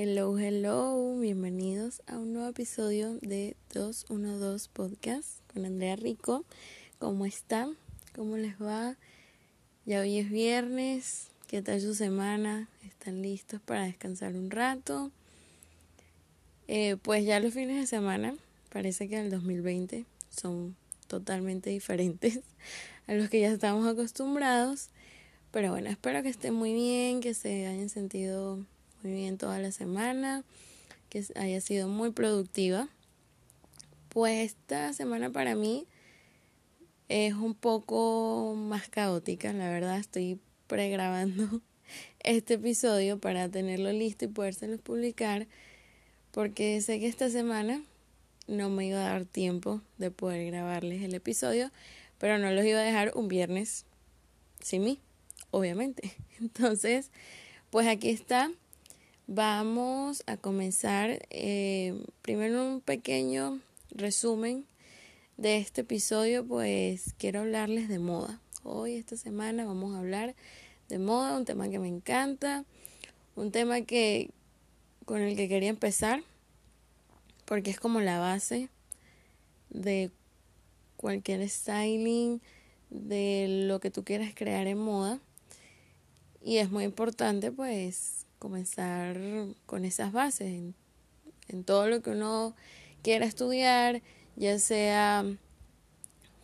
Hello, hello, bienvenidos a un nuevo episodio de 212 Podcast con Andrea Rico. ¿Cómo están? ¿Cómo les va? Ya hoy es viernes, ¿qué tal su semana? ¿Están listos para descansar un rato? Eh, pues ya los fines de semana, parece que el 2020 son totalmente diferentes a los que ya estamos acostumbrados. Pero bueno, espero que estén muy bien, que se hayan sentido muy bien toda la semana, que haya sido muy productiva. Pues esta semana para mí es un poco más caótica, la verdad estoy pregrabando este episodio para tenerlo listo y podérselo publicar porque sé que esta semana no me iba a dar tiempo de poder grabarles el episodio, pero no los iba a dejar un viernes sin mí, obviamente. Entonces, pues aquí está Vamos a comenzar eh, primero un pequeño resumen de este episodio, pues quiero hablarles de moda. Hoy, esta semana, vamos a hablar de moda, un tema que me encanta, un tema que con el que quería empezar, porque es como la base de cualquier styling, de lo que tú quieras crear en moda. Y es muy importante, pues, comenzar con esas bases en, todo lo que uno quiera estudiar, ya sea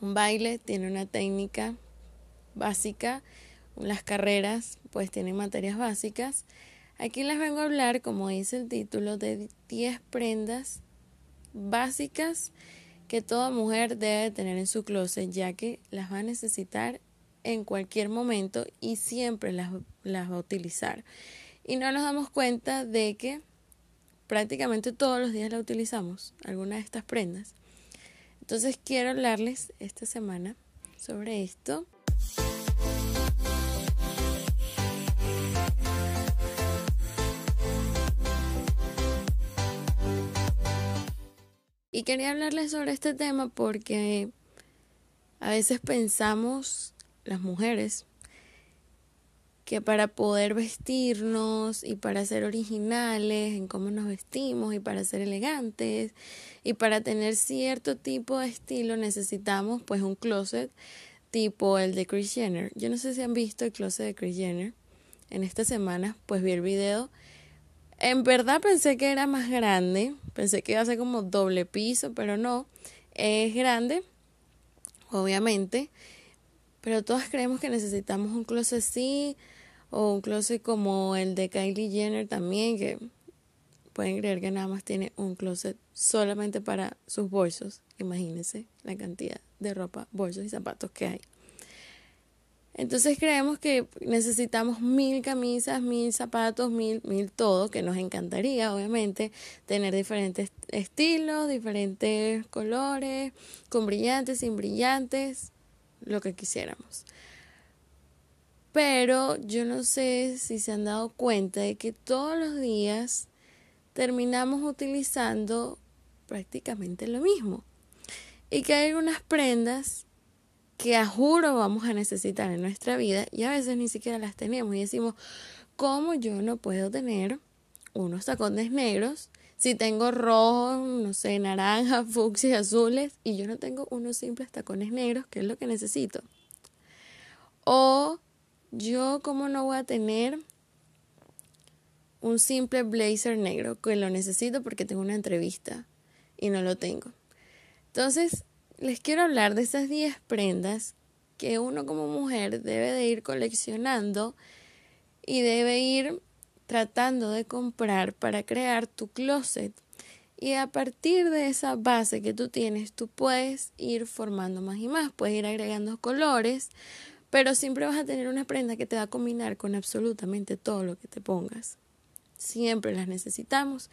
un baile, tiene una técnica básica, las carreras pues tienen materias básicas. Aquí les vengo a hablar, como dice el título, de 10 prendas básicas que toda mujer debe tener en su closet, ya que las va a necesitar en cualquier momento y siempre las, las va a utilizar y no nos damos cuenta de que prácticamente todos los días la utilizamos, alguna de estas prendas. Entonces quiero hablarles esta semana sobre esto. Y quería hablarles sobre este tema porque a veces pensamos, las mujeres, que para poder vestirnos y para ser originales en cómo nos vestimos y para ser elegantes y para tener cierto tipo de estilo necesitamos pues un closet tipo el de Kris Jenner. Yo no sé si han visto el closet de Kris Jenner. En esta semana pues vi el video. En verdad pensé que era más grande, pensé que iba a ser como doble piso, pero no, es grande, obviamente. Pero todas creemos que necesitamos un closet así, o un closet como el de Kylie Jenner también, que pueden creer que nada más tiene un closet solamente para sus bolsos. Imagínense la cantidad de ropa, bolsos y zapatos que hay. Entonces creemos que necesitamos mil camisas, mil zapatos, mil, mil todo, que nos encantaría, obviamente, tener diferentes estilos, diferentes colores, con brillantes, sin brillantes, lo que quisiéramos. Pero yo no sé si se han dado cuenta de que todos los días terminamos utilizando prácticamente lo mismo. Y que hay algunas prendas que a juro vamos a necesitar en nuestra vida y a veces ni siquiera las tenemos y decimos, ¿cómo yo no puedo tener unos tacones negros si tengo rojo, no sé, naranja, fucsia, azules y yo no tengo unos simples tacones negros, que es lo que necesito? O yo, ¿cómo no voy a tener un simple blazer negro que lo necesito porque tengo una entrevista y no lo tengo? Entonces, les quiero hablar de esas 10 prendas que uno como mujer debe de ir coleccionando y debe ir tratando de comprar para crear tu closet. Y a partir de esa base que tú tienes, tú puedes ir formando más y más, puedes ir agregando colores, pero siempre vas a tener una prenda que te va a combinar con absolutamente todo lo que te pongas. Siempre las necesitamos.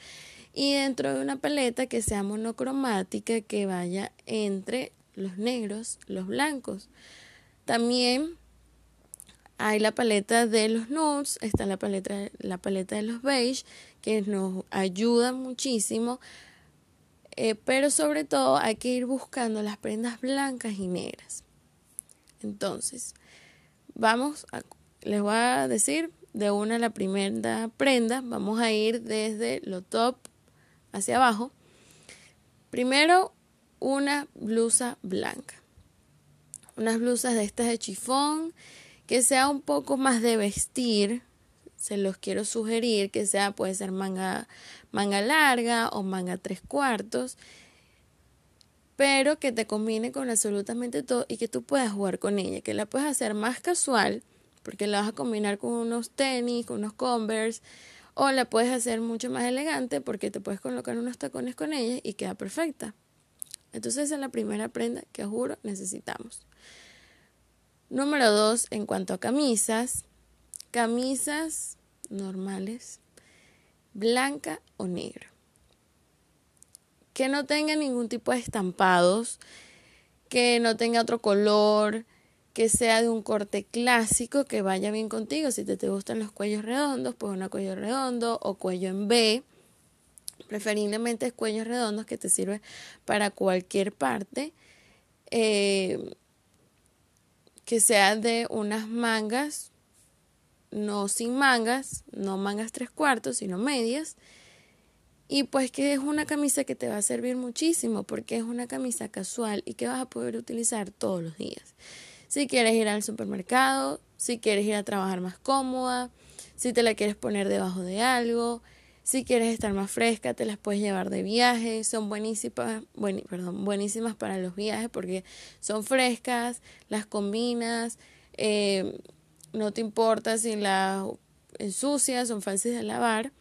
Y dentro de una paleta que sea monocromática, que vaya entre los negros, los blancos. También hay la paleta de los nudes, está la paleta, la paleta de los beige, que nos ayuda muchísimo. Eh, pero sobre todo hay que ir buscando las prendas blancas y negras. Entonces, Vamos, a, les voy a decir de una la primera prenda. Vamos a ir desde lo top hacia abajo. Primero, una blusa blanca. Unas blusas de estas de chifón que sea un poco más de vestir. Se los quiero sugerir que sea, puede ser manga, manga larga o manga tres cuartos pero que te combine con absolutamente todo y que tú puedas jugar con ella, que la puedes hacer más casual, porque la vas a combinar con unos tenis, con unos Converse, o la puedes hacer mucho más elegante porque te puedes colocar unos tacones con ella y queda perfecta. Entonces esa es la primera prenda que juro necesitamos. Número dos, en cuanto a camisas, camisas normales, blanca o negra que no tenga ningún tipo de estampados, que no tenga otro color, que sea de un corte clásico, que vaya bien contigo. Si te, te gustan los cuellos redondos, pues una cuello redondo o cuello en B. Preferiblemente cuellos redondos que te sirve para cualquier parte. Eh, que sea de unas mangas, no sin mangas, no mangas tres cuartos, sino medias y pues que es una camisa que te va a servir muchísimo porque es una camisa casual y que vas a poder utilizar todos los días. Si quieres ir al supermercado, si quieres ir a trabajar más cómoda, si te la quieres poner debajo de algo, si quieres estar más fresca, te las puedes llevar de viaje. Son buenísimas, perdón, buenísimas para los viajes porque son frescas, las combinas, eh, no te importa si las ensucias, son fáciles de lavar.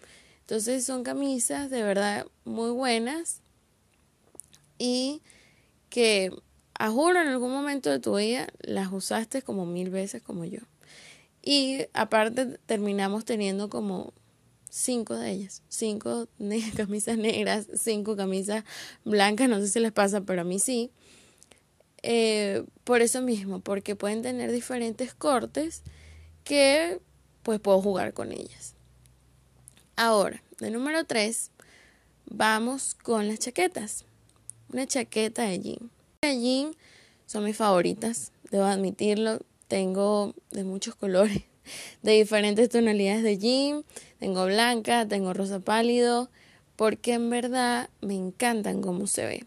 Entonces son camisas de verdad muy buenas y que a juro en algún momento de tu vida las usaste como mil veces como yo. Y aparte terminamos teniendo como cinco de ellas, cinco camisas negras, cinco camisas blancas, no sé si les pasa, pero a mí sí. Eh, por eso mismo, porque pueden tener diferentes cortes que pues puedo jugar con ellas. Ahora, de número 3, vamos con las chaquetas. Una chaqueta de jean. De jean son mis favoritas, debo admitirlo. Tengo de muchos colores, de diferentes tonalidades de jean. Tengo blanca, tengo rosa pálido, porque en verdad me encantan cómo se ve.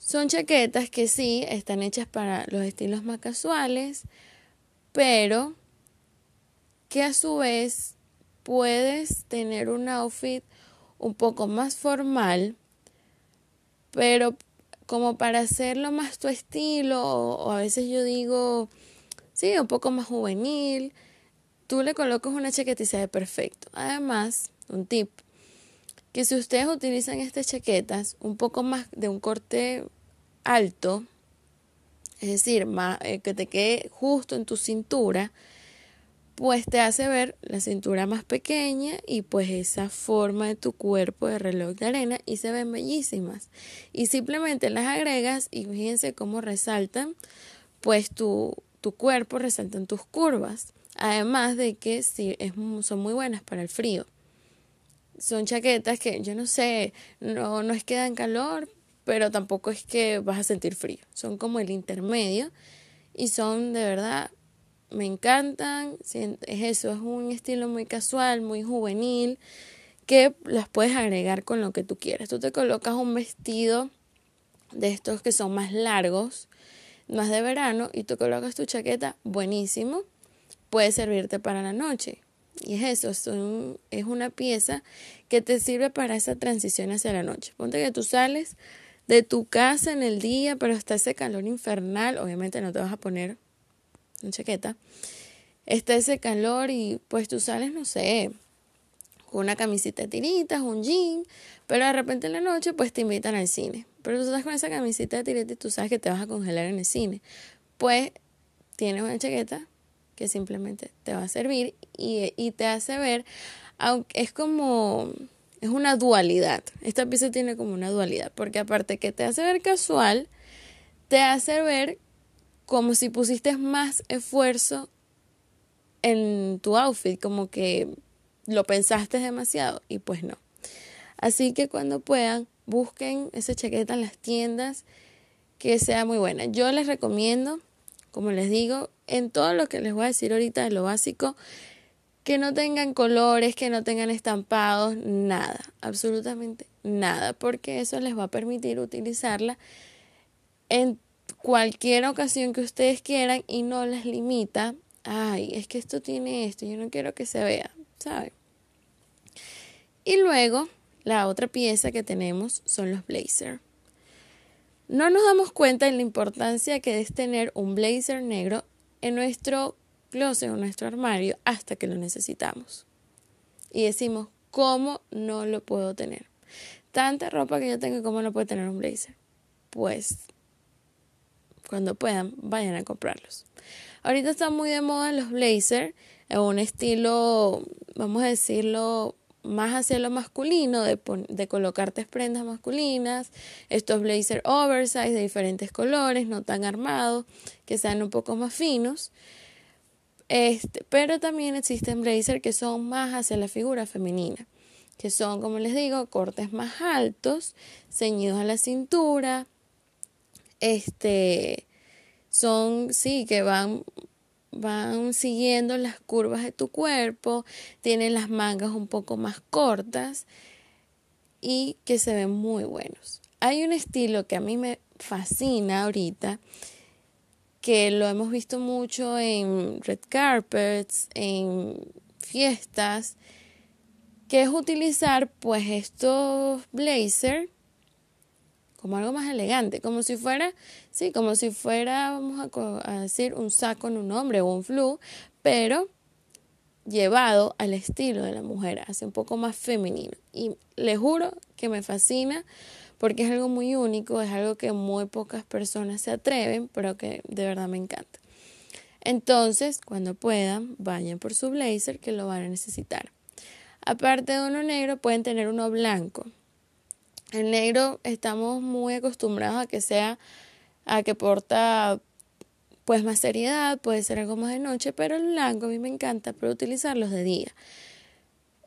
Son chaquetas que sí están hechas para los estilos más casuales, pero que a su vez puedes tener un outfit un poco más formal, pero como para hacerlo más tu estilo, o, a veces yo digo, sí, un poco más juvenil, tú le colocas una chaqueta y se perfecto. Además, un tip, que si ustedes utilizan estas chaquetas un poco más de un corte alto, es decir, más, eh, que te quede justo en tu cintura, pues te hace ver la cintura más pequeña y pues esa forma de tu cuerpo de reloj de arena y se ven bellísimas. Y simplemente las agregas y fíjense cómo resaltan, pues tu, tu cuerpo resaltan tus curvas. Además de que sí, son muy buenas para el frío. Son chaquetas que yo no sé, no, no es que dan calor, pero tampoco es que vas a sentir frío. Son como el intermedio y son de verdad me encantan, es eso, es un estilo muy casual, muy juvenil, que las puedes agregar con lo que tú quieras. Tú te colocas un vestido de estos que son más largos, más de verano, y tú colocas tu chaqueta, buenísimo, puede servirte para la noche. Y es eso, es una pieza que te sirve para esa transición hacia la noche. Ponte que tú sales de tu casa en el día, pero está ese calor infernal, obviamente no te vas a poner una chaqueta, está ese calor y pues tú sales, no sé, con una camisita de tiritas, un jean, pero de repente en la noche pues te invitan al cine. Pero tú estás con esa camisita de tiritas y tú sabes que te vas a congelar en el cine. Pues tienes una chaqueta que simplemente te va a servir y, y te hace ver, aunque es como, es una dualidad. Esta pieza tiene como una dualidad, porque aparte que te hace ver casual, te hace ver como si pusiste más esfuerzo en tu outfit, como que lo pensaste demasiado y pues no. Así que cuando puedan, busquen esa chaqueta en las tiendas que sea muy buena. Yo les recomiendo, como les digo, en todo lo que les voy a decir ahorita de lo básico, que no tengan colores, que no tengan estampados, nada, absolutamente nada, porque eso les va a permitir utilizarla en cualquier ocasión que ustedes quieran y no les limita, ay, es que esto tiene esto, yo no quiero que se vea, ¿saben? Y luego, la otra pieza que tenemos son los blazers. No nos damos cuenta de la importancia que es tener un blazer negro en nuestro closet o nuestro armario hasta que lo necesitamos. Y decimos, ¿cómo no lo puedo tener? Tanta ropa que yo tengo, ¿cómo no puedo tener un blazer? Pues cuando puedan, vayan a comprarlos. Ahorita están muy de moda los blazers, en un estilo, vamos a decirlo, más hacia lo masculino, de, colocarte prendas masculinas, estos blazers oversize de diferentes colores, no tan armados, que sean un poco más finos. Este, pero también existen blazers que son más hacia la figura femenina, que son, como les digo, cortes más altos, ceñidos a la cintura, este, son, sí, que van, van siguiendo las curvas de tu cuerpo, tienen las mangas un poco más cortas y que se ven muy buenos. Hay un estilo que a mí me fascina ahorita que lo hemos visto mucho en red carpets, en fiestas, que es utilizar pues estos blazers como algo más elegante, como si fuera, sí, como si fuera, vamos a, decir, un saco en un hombre o un flu, pero llevado al estilo de la mujer, así un poco más femenino. Y le juro que me fascina porque es algo muy único, es algo que muy pocas personas se atreven, pero que de verdad me encanta. Entonces, cuando puedan, vayan por su blazer que lo van a necesitar. Aparte de uno negro, pueden tener uno blanco. El negro estamos muy acostumbrados a que sea, a que porta pues más seriedad, puede ser algo más de noche, pero el blanco a mí me encanta pero utilizarlos de día.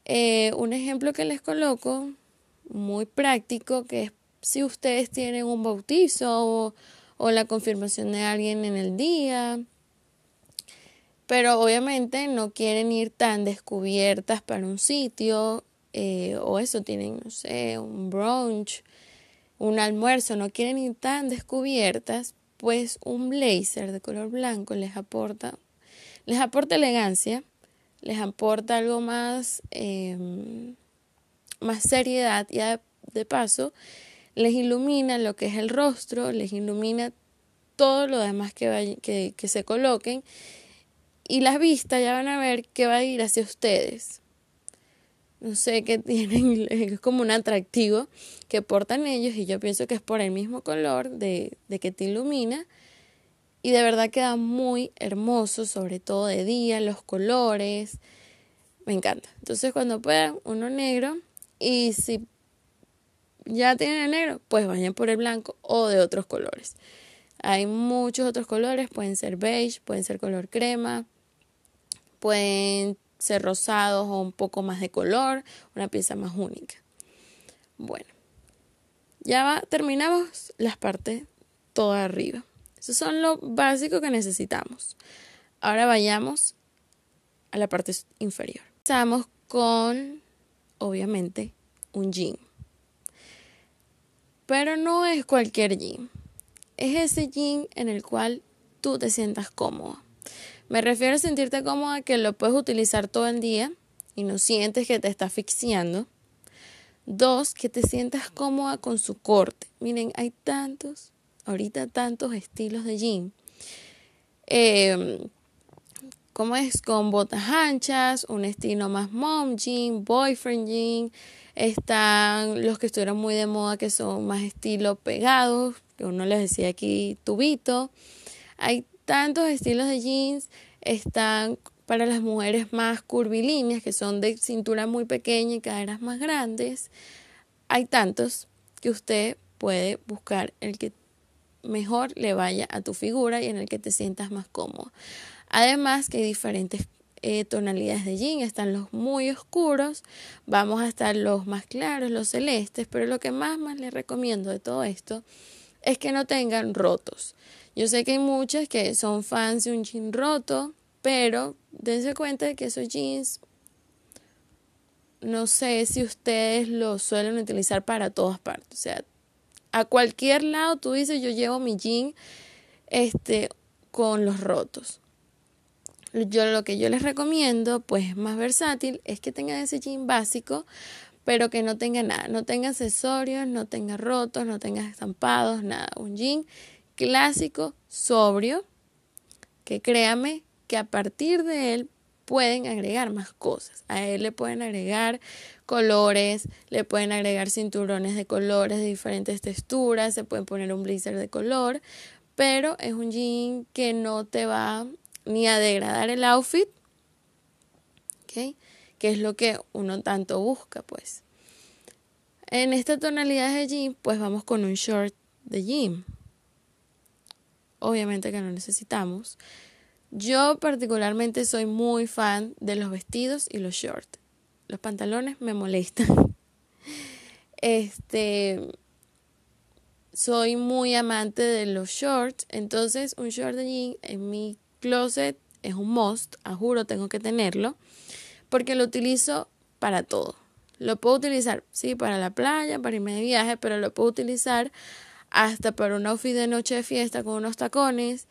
Eh, un ejemplo que les coloco, muy práctico, que es si ustedes tienen un bautizo o, la confirmación de alguien en el día, pero obviamente no quieren ir tan descubiertas para un sitio eh, o eso tienen, no sé, un brunch, un almuerzo, no quieren ir tan descubiertas, pues un blazer de color blanco les aporta, les aporta elegancia, les aporta algo más, em, más seriedad y de paso les ilumina lo que es el rostro, les ilumina todo lo demás que, que, que se coloquen y las vistas ya van a ver que va a ir hacia ustedes. No sé qué tienen, es como un atractivo que portan ellos y yo pienso que es por el mismo color de, de que te ilumina y de verdad queda muy hermoso, sobre todo de día, los colores, me encanta. Entonces cuando puedan, uno negro y si ya tienen el negro, pues vayan por el blanco o de otros colores. Hay muchos otros colores, pueden ser beige, pueden ser color crema, pueden ser rosados o un poco más de color, una pieza más única. Bueno, ya va, terminamos las partes toda arriba. Eso son lo básico que necesitamos. Ahora vayamos a la parte inferior. Empezamos con, obviamente, un jean. Pero no es cualquier jean. Es ese jean en el cual tú te sientas cómodo. Me refiero a sentirte cómoda que lo puedes utilizar todo el día y no sientes que te está asfixiando. Dos, que te sientas cómoda con su corte. Miren, hay tantos, ahorita tantos estilos de jean. Eh, ¿Cómo es? Con botas anchas, un estilo más mom jean, boyfriend jean, están los que estuvieron muy de moda que son más estilo pegados, que uno les decía aquí tubito. Hay tantos estilos de jeans, están para las mujeres más curvilíneas, que son de cintura muy pequeña y caderas más grandes. Hay tantos que usted puede buscar el que mejor le vaya a tu figura y en el que te sientas más cómodo. Además que hay diferentes eh, tonalidades de jean, están los muy oscuros, vamos a estar los más claros, los celestes, pero lo que más, más les recomiendo de todo esto es que no tengan rotos. Yo sé que hay muchas que son fans de un jean roto, pero dense cuenta de que esos jeans no sé si ustedes lo suelen utilizar para todas partes. O sea, a cualquier lado tú dices, yo llevo mi jean este, con los rotos. Yo lo que yo les recomiendo, pues más versátil, es que tengan ese jean básico, pero que no tenga nada, no tenga accesorios, no tenga rotos, no tenga estampados, nada. Un jean clásico, sobrio, que créame que a partir de él pueden agregar más cosas. A él le pueden agregar colores, le pueden agregar cinturones de colores de diferentes texturas, se pueden poner un blazer de color, pero es un jean que no te va ni a degradar el outfit. Que es lo que uno tanto busca, pues. En esta tonalidad de jean, pues vamos con un short de jean. Obviamente que no necesitamos. Yo particularmente soy muy fan de los vestidos y los shorts. Los pantalones me molestan. Este soy muy amante de los shorts, entonces un short de jean en mi closet es un must, a juro tengo que tenerlo, porque lo utilizo para todo. Lo puedo utilizar, sí, para la playa, para irme de viaje, pero lo puedo utilizar hasta para un outfit de noche de fiesta con unos tacones,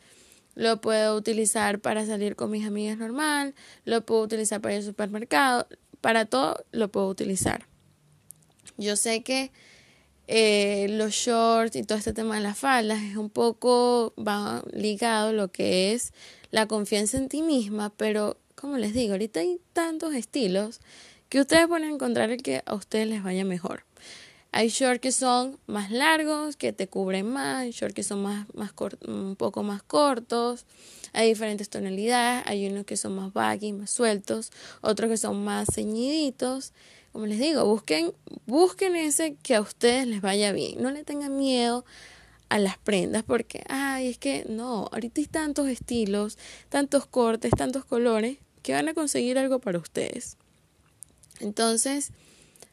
lo puedo utilizar para salir con mis amigas normal, lo puedo utilizar para ir al supermercado, para todo lo puedo utilizar. Yo sé que eh, los shorts y todo este tema de las faldas es un poco va ligado lo que es la confianza en ti misma, pero como les digo, ahorita hay tantos estilos que ustedes pueden encontrar el que a ustedes les vaya mejor. Hay shorts que son más largos, que te cubren más, hay shorts que son más, más un poco más cortos, hay diferentes tonalidades, hay unos que son más baggy, más sueltos, otros que son más ceñiditos. Como les digo, busquen, busquen ese que a ustedes les vaya bien. No le tengan miedo a las prendas porque, ay, es que no, ahorita hay tantos estilos, tantos cortes, tantos colores que van a conseguir algo para ustedes. Entonces,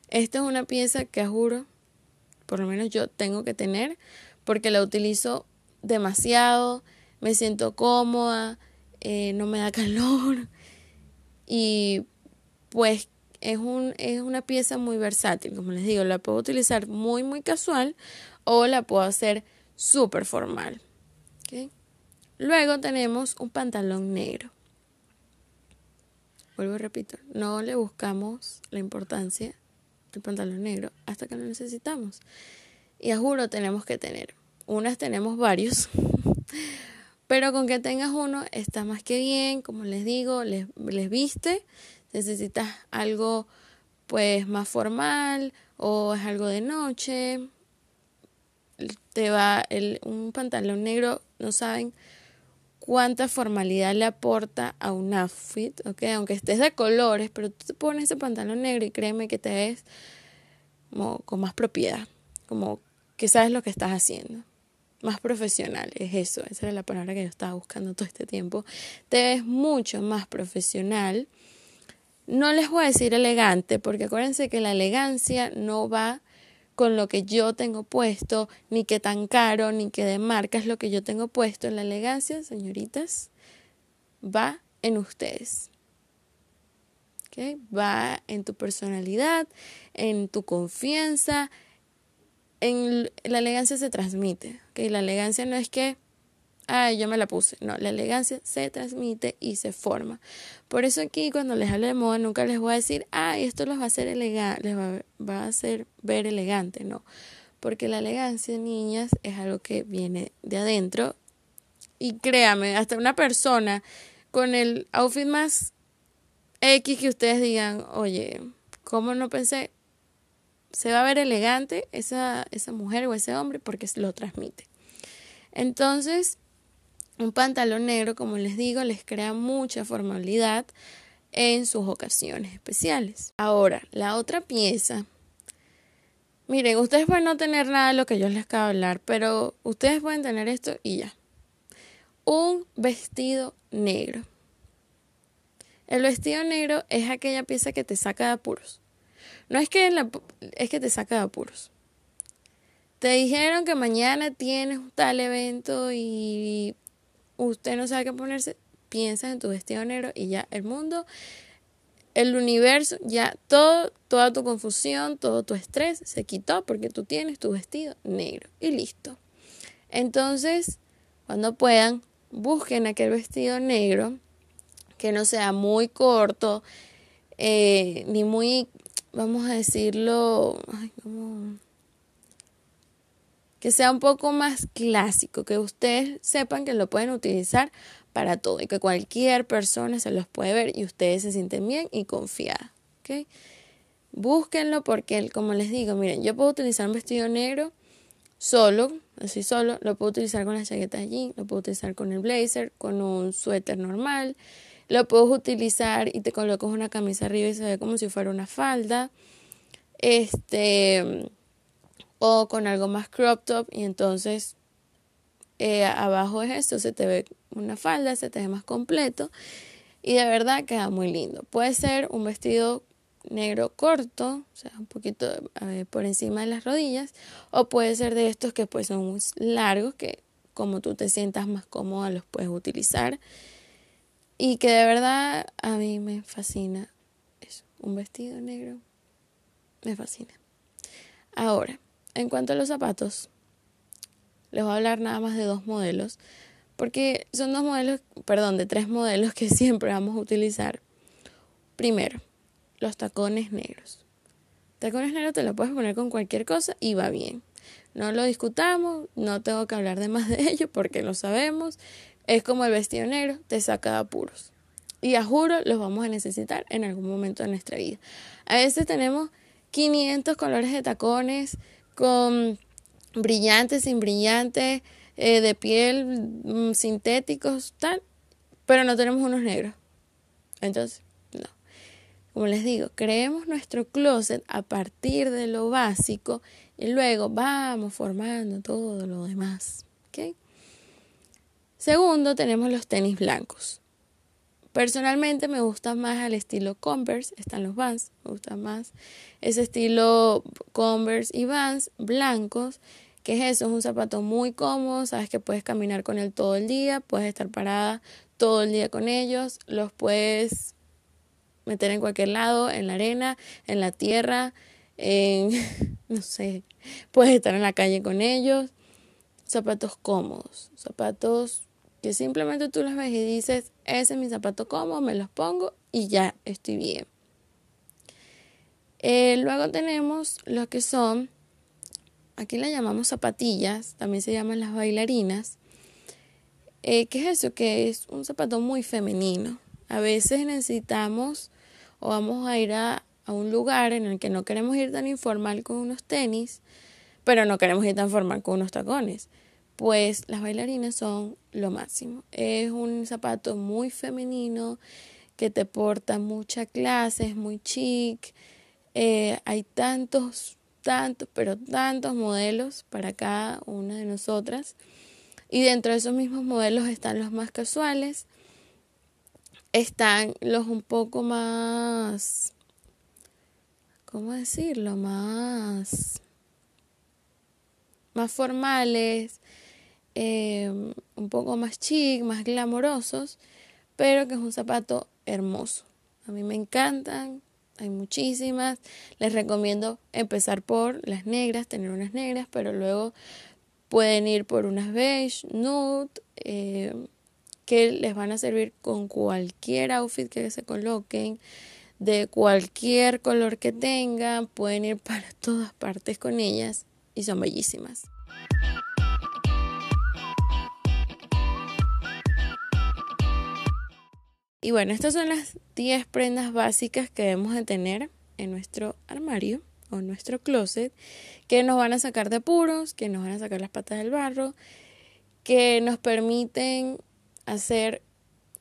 esta es una pieza que juro, por lo menos yo tengo que tener, porque la utilizo demasiado, me siento cómoda, eh, no me da calor y pues es, un, es una pieza muy versátil, como les digo, la puedo utilizar muy, muy casual o la puedo hacer súper formal. Luego tenemos un pantalón negro. Vuelvo repito, no le buscamos la importancia el pantalón negro hasta que lo necesitamos. Y a juro tenemos que tener. Unas tenemos varios, pero con que tengas uno está más que bien, como les digo, les, les viste. Necesitas algo pues más formal o es algo de noche. Te va el, un pantalón negro, no saben cuánta formalidad le aporta a un outfit, ¿ok? Aunque estés de colores, pero tú te pones ese pantalón negro y créeme que te ves como, con más propiedad, como que sabes lo que estás haciendo. Más profesional, es eso, esa era la palabra que yo estaba buscando todo este tiempo. Te ves mucho más profesional. No les voy a decir elegante, porque acuérdense que la elegancia no va con lo que yo tengo puesto, ni que tan caro, ni que de marca es lo que yo tengo puesto. La elegancia, señoritas, va en ustedes. Va en tu personalidad, en tu confianza. En la elegancia se transmite. La elegancia no es que ay, yo me la puse. No, la elegancia se transmite y se forma. Por eso aquí cuando les hablo de moda nunca les voy a decir, ay, esto los va a hacer elegante, les va, va, a hacer ver elegante, no. Porque la elegancia, niñas, es algo que viene de adentro. Y créame, hasta una persona con el outfit más X que ustedes digan, oye, ¿cómo no pensé? Se va a ver elegante esa, esa mujer o ese hombre porque lo transmite. Entonces, un pantalón negro, como les digo, les crea mucha formalidad en sus ocasiones especiales. Ahora, la otra pieza. Miren, ustedes pueden no tener nada de lo que yo les acabo de hablar, pero ustedes pueden tener esto y ya. Un vestido negro. El vestido negro es aquella pieza que te saca de apuros. No es que, es que te saca de apuros. Te dijeron que mañana tienes tal evento y usted no sabe qué ponerse, piensas en tu vestido negro y ya el mundo el universo, ya todo, toda tu confusión, todo tu estrés se quitó porque tú tienes tu vestido negro y listo. Entonces, cuando puedan, busquen aquel vestido negro que no sea muy corto, eh, ni muy, vamos a decirlo, que sea un poco más clásico, que ustedes sepan que lo pueden utilizar para todo y que cualquier persona se los puede ver y ustedes se sienten bien y confiadas. Búsquenlo porque, como les digo, miren, yo puedo utilizar un vestido negro solo, así solo, lo puedo utilizar con la chaqueta allí, lo puedo utilizar con el blazer, con un suéter normal, lo puedes utilizar y te colocas una camisa arriba y se ve como si fuera una falda. Este o con algo más crop top y entonces eh, abajo es esto, se te ve una falda, se te ve más completo y de verdad queda muy lindo. Puede ser un vestido negro corto, o sea, un poquito por encima de las rodillas, o puede ser de estos que pues son largos, que como tú te sientas más cómoda los puedes utilizar. Y que de verdad a mí me fascina eso. Un vestido negro me fascina. Ahora, en cuanto a los zapatos, les voy a hablar nada más de dos modelos. Porque son dos modelos, perdón, de tres modelos que siempre vamos a utilizar. Primero, los tacones negros. Tacones negros te lo puedes poner con cualquier cosa y va bien. No lo discutamos, no tengo que hablar de más de ello porque lo sabemos. Es como el vestido negro, te saca de apuros. Y a juro los vamos a necesitar en algún momento de nuestra vida. A veces tenemos 500 colores de tacones con brillantes, sin brillantes, eh, de piel, mm, sintéticos, tal, pero no tenemos unos negros. Entonces, no. Como les digo, creemos nuestro closet a partir de lo básico y luego vamos formando todo lo demás. ¿okay? Segundo, tenemos los tenis blancos. Personalmente me gusta más al estilo Converse, están los Vans, me gusta más ese estilo Converse y Vans blancos, que es eso, es un zapato muy cómodo, sabes que puedes caminar con él todo el día, puedes estar parada todo el día con ellos, los puedes meter en cualquier lado, en la arena, en la tierra, en, no sé, puedes estar en la calle con ellos, zapatos cómodos, zapatos que simplemente tú los ves y dices, ese es mi zapato cómodo, me los pongo y ya estoy bien. Eh, luego tenemos los que son, aquí le llamamos zapatillas, también se llaman las bailarinas. Eh, ¿Qué es eso? Que es un zapato muy femenino. A veces necesitamos o vamos a ir a, a un lugar en el que no queremos ir tan informal con unos tenis, pero no queremos ir tan formal con unos tacones pues las bailarinas son lo máximo. Es un zapato muy femenino que te porta mucha clase, es muy chic. Eh, hay tantos, tantos, pero tantos modelos para cada una de nosotras. Y dentro de esos mismos modelos están los más casuales, están los un poco más, ¿cómo decirlo? Más, más formales, Em, un poco más chic, más glamorosos, pero que es un zapato hermoso. A mí me encantan, hay muchísimas. Les recomiendo empezar por las negras, tener unas negras, pero luego pueden ir por unas beige, nude, em, que les van a servir con cualquier outfit que se coloquen, de cualquier color que tengan, pueden ir para todas partes con ellas y son bellísimas. Y bueno, estas son las 10 prendas básicas que debemos de tener en nuestro armario o en nuestro closet que nos van a sacar de apuros, que nos van a sacar las patas del barro, que nos permiten hacer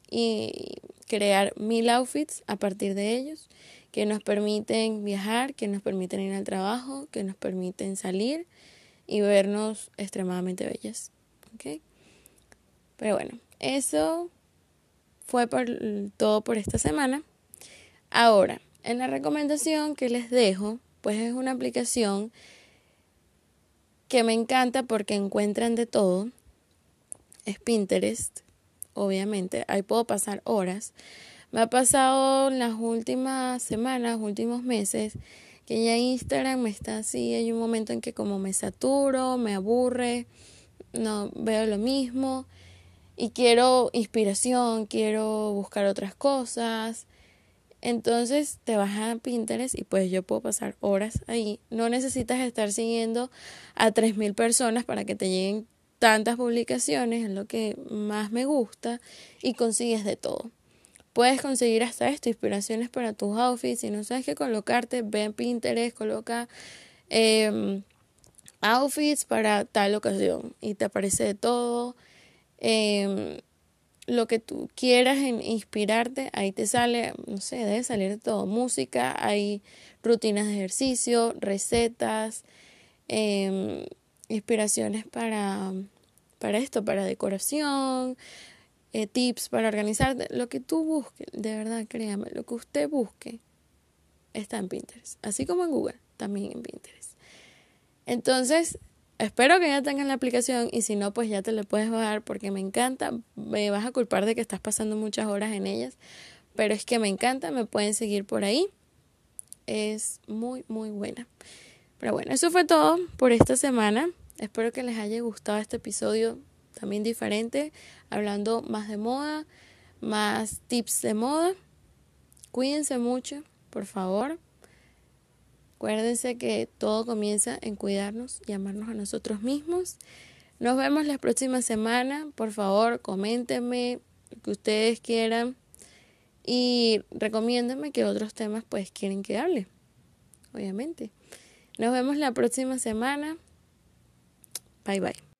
y crear mil outfits a partir de ellos, que nos permiten viajar, que nos permiten ir al trabajo, que nos permiten salir y vernos extremadamente bellas. ¿okay? Pero bueno, eso fue por, todo por esta semana. Ahora, en la recomendación que les dejo, pues es una aplicación que me encanta porque encuentran de todo. Es Pinterest, obviamente. Ahí puedo pasar horas. Me ha pasado en las últimas semanas, últimos meses, que ya Instagram me está así, hay un momento en que como me saturo, me aburre, no veo lo mismo y quiero inspiración, quiero buscar otras cosas. Entonces te vas a Pinterest y pues yo puedo pasar horas ahí. No necesitas estar siguiendo a 3.000 personas para que te lleguen tantas publicaciones, es lo que más me gusta y consigues de todo. Puedes conseguir hasta esto, inspiraciones para tus outfits. Si no sabes qué colocarte, ve en Pinterest, coloca em, outfits para tal ocasión y te aparece de todo. Em, lo que tú quieras inspirarte, ahí te sale, no sé, debe salir de todo. Música, hay rutinas de ejercicio, recetas, em, inspiraciones para, para esto, para decoración, eh, tips para organizarte, lo que tú busques, de verdad, créame, lo que usted busque está en Pinterest, así como en Google, también en Pinterest. Entonces, espero que ya tengan la aplicación y si no, pues ya te la puedes bajar porque me encanta, me vas a culpar de que estás pasando muchas horas en ellas, pero es que me encanta, me pueden seguir por ahí, es muy, muy buena. Pero bueno, eso fue todo por esta semana. Espero que les haya gustado este episodio también diferente, hablando más de moda, más tips de moda. Cuídense mucho, por favor. Acuérdense que todo comienza en cuidarnos y amarnos a nosotros mismos. Nos vemos la próxima semana. Por favor, coméntenme lo que ustedes quieran y recomiéndenme que otros temas pues quieren que hable. Obviamente. Nos vemos la próxima semana. Bye bye.